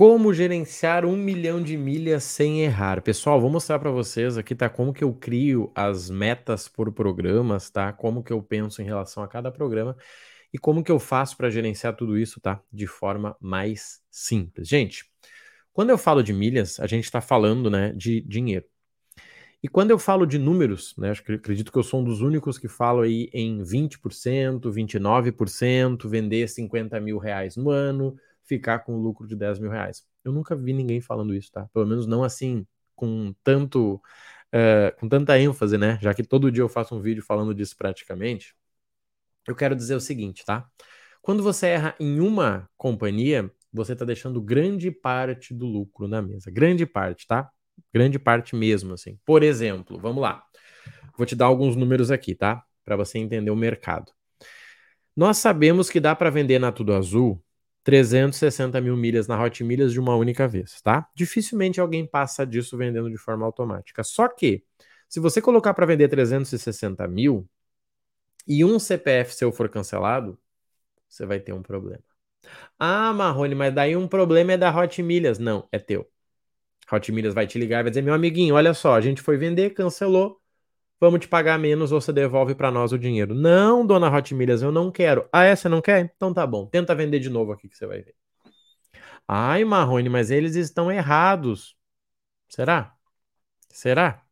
Como gerenciar um milhão de milhas sem errar? Pessoal, vou mostrar para vocês aqui, tá? Como que eu crio as metas por programas, tá? Como que eu penso em relação a cada programa e como que eu faço para gerenciar tudo isso, tá? De forma mais simples. Gente, quando eu falo de milhas, a gente está falando, né, de dinheiro. E quando eu falo de números, né, acho que acredito que eu sou um dos únicos que falo aí em 20%, 29%, vender 50 mil reais no ano, ficar com lucro de 10 mil reais. Eu nunca vi ninguém falando isso, tá? Pelo menos não assim, com tanto, uh, com tanta ênfase, né? Já que todo dia eu faço um vídeo falando disso praticamente. Eu quero dizer o seguinte, tá? Quando você erra em uma companhia, você está deixando grande parte do lucro na mesa. Grande parte, tá? Grande parte mesmo, assim. Por exemplo, vamos lá. Vou te dar alguns números aqui, tá? Para você entender o mercado. Nós sabemos que dá para vender na Tudo Azul 360 mil milhas na Hot Milhas de uma única vez, tá? Dificilmente alguém passa disso vendendo de forma automática. Só que, se você colocar para vender 360 mil e um CPF seu for cancelado, você vai ter um problema. Ah, Marrone, mas daí um problema é da Hot Milhas. Não, é teu. Hot Milhas vai te ligar e vai dizer: meu amiguinho, olha só, a gente foi vender, cancelou, vamos te pagar menos, você devolve para nós o dinheiro. Não, dona Hot Milhas, eu não quero. Ah, essa não quer? Então tá bom, tenta vender de novo aqui que você vai ver. Ai, Marrone, mas eles estão errados. Será? Será?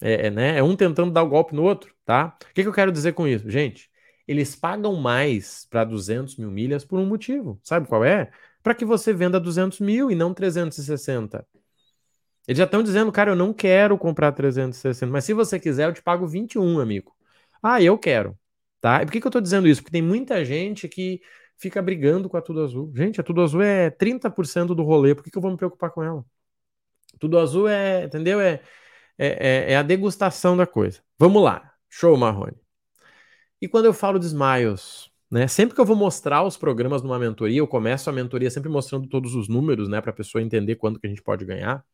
É, é, né? é um tentando dar o um golpe no outro, tá? O que, que eu quero dizer com isso? Gente, eles pagam mais para 200 mil milhas por um motivo. Sabe qual é? Para que você venda 200 mil e não 360. Eles já estão dizendo, cara, eu não quero comprar 360, mas se você quiser, eu te pago 21, amigo. Ah, eu quero. Tá? E por que, que eu tô dizendo isso? Porque tem muita gente que fica brigando com a Tudo Azul. Gente, a Tudo Azul é 30% do rolê, por que, que eu vou me preocupar com ela? Tudo Azul é, entendeu? É, é, é, é a degustação da coisa. Vamos lá. Show, Marrone. E quando eu falo de Smiles, né? Sempre que eu vou mostrar os programas numa mentoria, eu começo a mentoria sempre mostrando todos os números, né, para a pessoa entender quanto que a gente pode ganhar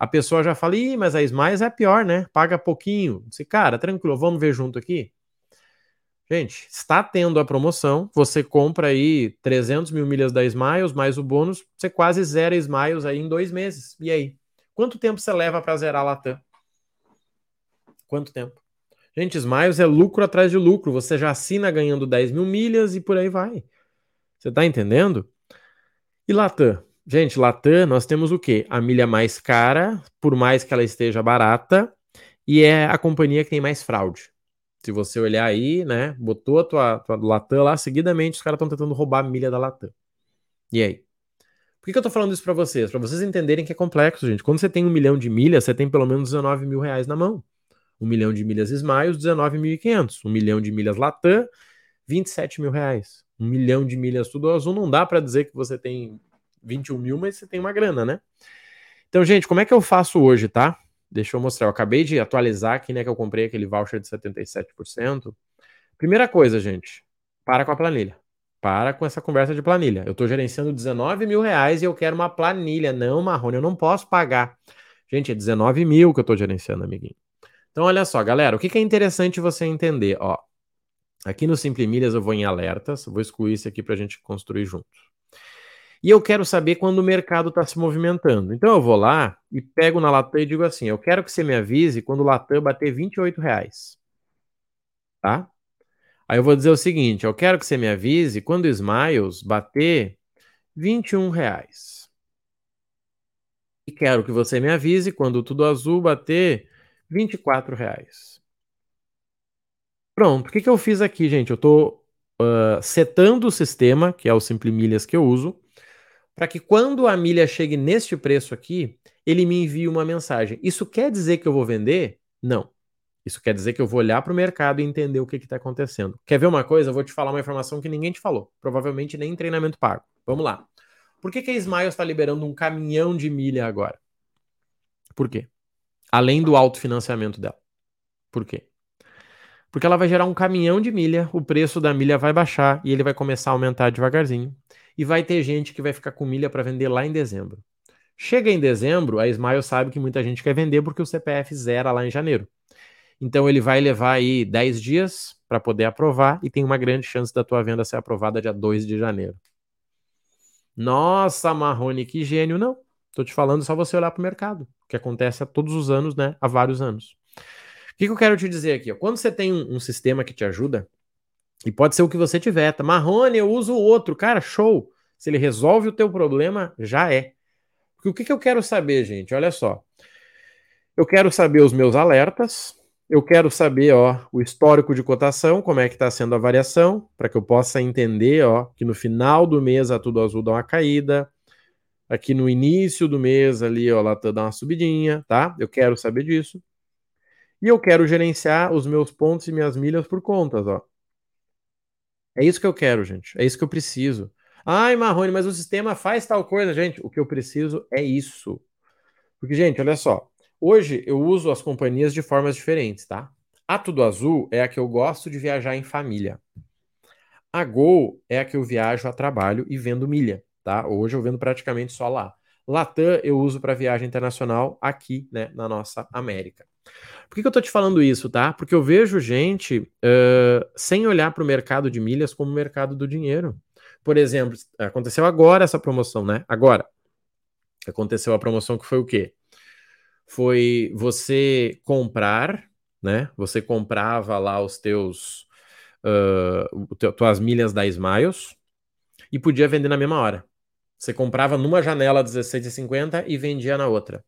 a pessoa já fala, Ih, mas a Smiles é pior, né? Paga pouquinho. Disse, cara, tranquilo, vamos ver junto aqui. Gente, está tendo a promoção, você compra aí 300 mil milhas da Smiles, mais o bônus, você quase zera Smiles aí em dois meses. E aí? Quanto tempo você leva para zerar a Latam? Quanto tempo? Gente, Smiles é lucro atrás de lucro. Você já assina ganhando 10 mil milhas e por aí vai. Você tá entendendo? E Latam? Gente, Latam, nós temos o quê? A milha mais cara, por mais que ela esteja barata, e é a companhia que tem mais fraude. Se você olhar aí, né, botou a tua, tua Latam lá, seguidamente os caras estão tentando roubar a milha da Latam. E aí? Por que, que eu tô falando isso para vocês? Para vocês entenderem que é complexo, gente. Quando você tem um milhão de milhas, você tem pelo menos 19 mil reais na mão. Um milhão de milhas Smiles, 19.500. Um milhão de milhas Latam, 27 mil reais. Um milhão de milhas Tudo Azul, não dá para dizer que você tem 21 mil, mas você tem uma grana, né? Então, gente, como é que eu faço hoje, tá? Deixa eu mostrar. Eu acabei de atualizar aqui, né? Que eu comprei aquele voucher de 77%. Primeira coisa, gente, para com a planilha. Para com essa conversa de planilha. Eu estou gerenciando 19 mil reais e eu quero uma planilha. Não, Marrone, eu não posso pagar. Gente, é 19 mil que eu estou gerenciando, amiguinho. Então, olha só, galera, o que, que é interessante você entender? Ó, aqui no Simple Milhas eu vou em alertas, vou excluir isso aqui para a gente construir juntos. E eu quero saber quando o mercado está se movimentando. Então eu vou lá e pego na Latam e digo assim: eu quero que você me avise quando o Latam bater 28 reais. Tá? Aí eu vou dizer o seguinte: eu quero que você me avise quando o Smiles bater 21 reais. E quero que você me avise quando o Tudo Azul bater 24 reais. Pronto, o que, que eu fiz aqui, gente? Eu estou uh, setando o sistema, que é o Simple Milhas que eu uso, para que quando a milha chegue neste preço aqui, ele me envie uma mensagem. Isso quer dizer que eu vou vender? Não. Isso quer dizer que eu vou olhar para o mercado e entender o que está acontecendo. Quer ver uma coisa? Eu vou te falar uma informação que ninguém te falou. Provavelmente nem em treinamento pago. Vamos lá. Por que, que a Smiles está liberando um caminhão de milha agora? Por quê? Além do autofinanciamento dela. Por quê? Porque ela vai gerar um caminhão de milha, o preço da milha vai baixar e ele vai começar a aumentar devagarzinho e vai ter gente que vai ficar com milha para vender lá em dezembro. Chega em dezembro, a Smile sabe que muita gente quer vender porque o CPF zera lá em janeiro. Então ele vai levar aí 10 dias para poder aprovar e tem uma grande chance da tua venda ser aprovada dia 2 de janeiro. Nossa, Marrone, que gênio. Não, tô te falando só você olhar para o mercado, que acontece a todos os anos, né? Há vários anos. Que, que eu quero te dizer aqui? Quando você tem um, um sistema que te ajuda, e pode ser o que você tiver, tá? Marrone, eu uso outro. Cara, show. Se ele resolve o teu problema, já é. Porque o que, que eu quero saber, gente? Olha só. Eu quero saber os meus alertas, eu quero saber, ó, o histórico de cotação, como é que está sendo a variação, para que eu possa entender, ó, que no final do mês a Tudo Azul dá uma caída, aqui no início do mês ali, ó, ela dá uma subidinha, tá? Eu quero saber disso. E eu quero gerenciar os meus pontos e minhas milhas por contas, ó. É isso que eu quero, gente. É isso que eu preciso. Ai, Marrone, mas o sistema faz tal coisa, gente. O que eu preciso é isso. Porque, gente, olha só. Hoje eu uso as companhias de formas diferentes, tá? A Tudo Azul é a que eu gosto de viajar em família. A Gol é a que eu viajo a trabalho e vendo milha, tá? Hoje eu vendo praticamente só lá. Latam eu uso para viagem internacional aqui, né, na nossa América. Por que, que eu tô te falando isso, tá? Porque eu vejo gente uh, sem olhar para o mercado de milhas como o mercado do dinheiro. Por exemplo, aconteceu agora essa promoção, né? Agora. Aconteceu a promoção que foi o quê? Foi você comprar, né? Você comprava lá os teus uh, tuas milhas da Smiles e podia vender na mesma hora. Você comprava numa janela 16,50 e vendia na outra.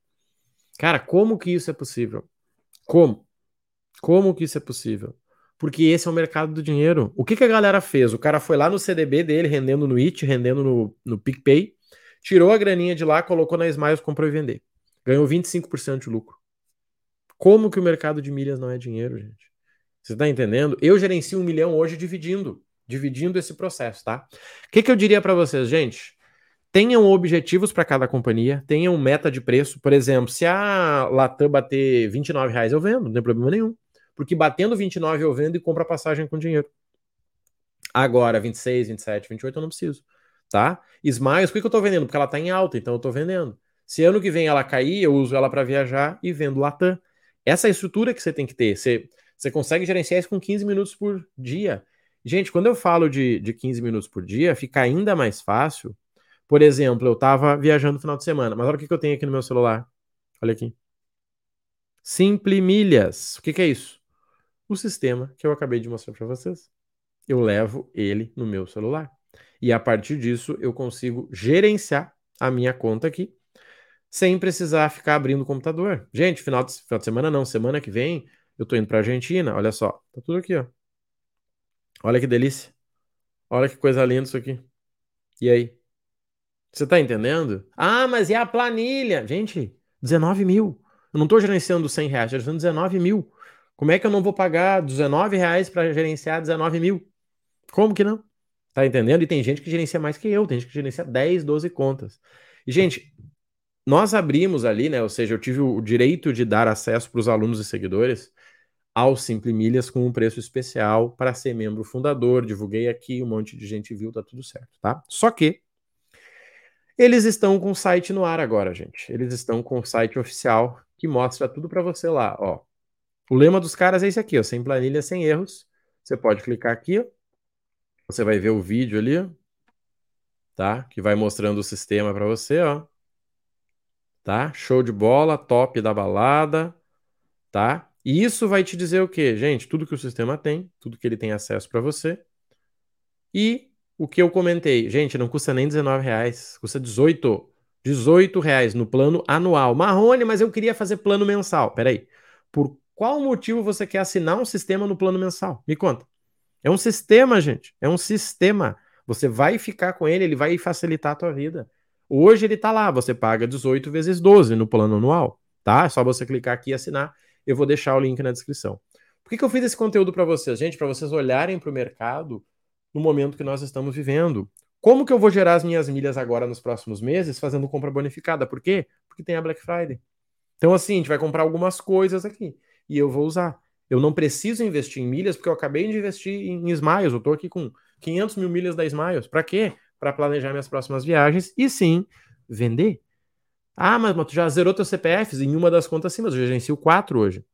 Cara, como que isso é possível? Como? Como que isso é possível? Porque esse é o mercado do dinheiro. O que, que a galera fez? O cara foi lá no CDB dele, rendendo no IT, rendendo no, no PicPay, tirou a graninha de lá, colocou na Smiles, comprou e vender. Ganhou 25% de lucro. Como que o mercado de milhas não é dinheiro, gente? Você está entendendo? Eu gerencio um milhão hoje dividindo, dividindo esse processo, tá? O que, que eu diria para vocês, gente? Tenham objetivos para cada companhia, tenham meta de preço. Por exemplo, se a Latam bater 29 reais, eu vendo, não tem problema nenhum. Porque batendo 29 eu vendo e compro a passagem com dinheiro. Agora, 26, 27, 28 eu não preciso, tá? Smiles, por que eu tô vendendo? Porque ela tá em alta, então eu tô vendendo. Se ano que vem ela cair, eu uso ela para viajar e vendo Latam. Essa é a estrutura que você tem que ter. Você, você consegue gerenciar isso com 15 minutos por dia. Gente, quando eu falo de, de 15 minutos por dia, fica ainda mais fácil por exemplo, eu estava viajando no final de semana, mas olha o que, que eu tenho aqui no meu celular. Olha aqui. Simple Milhas. O que, que é isso? O sistema que eu acabei de mostrar para vocês. Eu levo ele no meu celular. E a partir disso, eu consigo gerenciar a minha conta aqui sem precisar ficar abrindo o computador. Gente, final de, final de semana não, semana que vem eu tô indo para Argentina, olha só, tá tudo aqui, ó. Olha que delícia. Olha que coisa linda isso aqui. E aí? Você tá entendendo? Ah, mas e a planilha? Gente, 19 mil. Eu não tô gerenciando 100 reais, tô gerenciando 19 mil. Como é que eu não vou pagar 19 reais para gerenciar 19 mil? Como que não? Tá entendendo? E tem gente que gerencia mais que eu, tem gente que gerencia 10, 12 contas. E, gente, nós abrimos ali, né? Ou seja, eu tive o direito de dar acesso para os alunos e seguidores ao Simple Milhas com um preço especial para ser membro fundador. Divulguei aqui, um monte de gente viu, tá tudo certo, tá? Só que eles estão com o site no ar agora, gente. Eles estão com o site oficial que mostra tudo para você lá, ó. O lema dos caras é esse aqui, ó, sem planilha, sem erros. Você pode clicar aqui, ó. Você vai ver o vídeo ali, tá? Que vai mostrando o sistema para você, ó. Tá? Show de bola, top da balada, tá? E isso vai te dizer o quê? Gente, tudo que o sistema tem, tudo que ele tem acesso para você. E o que eu comentei, gente, não custa nem 19 reais, custa 18. 18 reais no plano anual. Marrone, mas eu queria fazer plano mensal. Peraí. Por qual motivo você quer assinar um sistema no plano mensal? Me conta. É um sistema, gente. É um sistema. Você vai ficar com ele, ele vai facilitar a tua vida. Hoje ele tá lá, você paga 18 vezes 12 no plano anual, tá? É só você clicar aqui e assinar. Eu vou deixar o link na descrição. Por que, que eu fiz esse conteúdo para vocês, gente? Para vocês olharem para o mercado no momento que nós estamos vivendo. Como que eu vou gerar as minhas milhas agora nos próximos meses fazendo compra bonificada? Por quê? Porque tem a Black Friday. Então, assim, a gente vai comprar algumas coisas aqui e eu vou usar. Eu não preciso investir em milhas porque eu acabei de investir em Smiles. Eu estou aqui com 500 mil milhas da Smiles. Para quê? Para planejar minhas próximas viagens e sim vender. Ah, mas, mas tu já zerou teus CPFs em uma das contas sim, mas eu gerencio quatro hoje.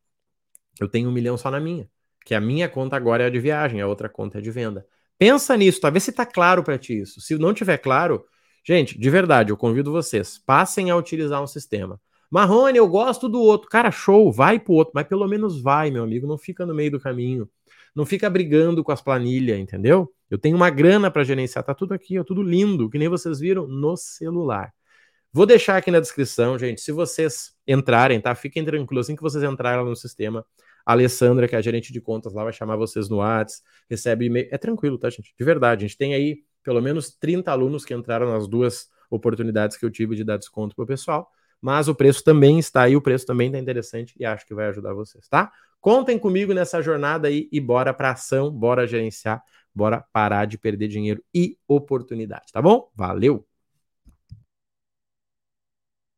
Eu tenho um milhão só na minha. Que a minha conta agora é a de viagem, a outra conta é de venda. Pensa nisso, tá? Se tá claro para ti isso. Se não tiver claro, Gente, de verdade, eu convido vocês, passem a utilizar um sistema. Marrone, eu gosto do outro. Cara, show, vai pro outro, mas pelo menos vai, meu amigo, não fica no meio do caminho. Não fica brigando com as planilhas, entendeu? Eu tenho uma grana para gerenciar, tá tudo aqui, ó, tudo lindo, que nem vocês viram no celular. Vou deixar aqui na descrição, gente, se vocês entrarem, tá? Fiquem tranquilos, assim que vocês entrarem no sistema, a Alessandra, que é a gerente de contas lá, vai chamar vocês no WhatsApp, recebe e-mail. É tranquilo, tá, gente? De verdade, a gente tem aí pelo menos 30 alunos que entraram nas duas oportunidades que eu tive de dar desconto para o pessoal mas o preço também está aí, o preço também está interessante e acho que vai ajudar vocês, tá? Contem comigo nessa jornada aí e bora para ação, bora gerenciar, bora parar de perder dinheiro e oportunidade, tá bom? Valeu!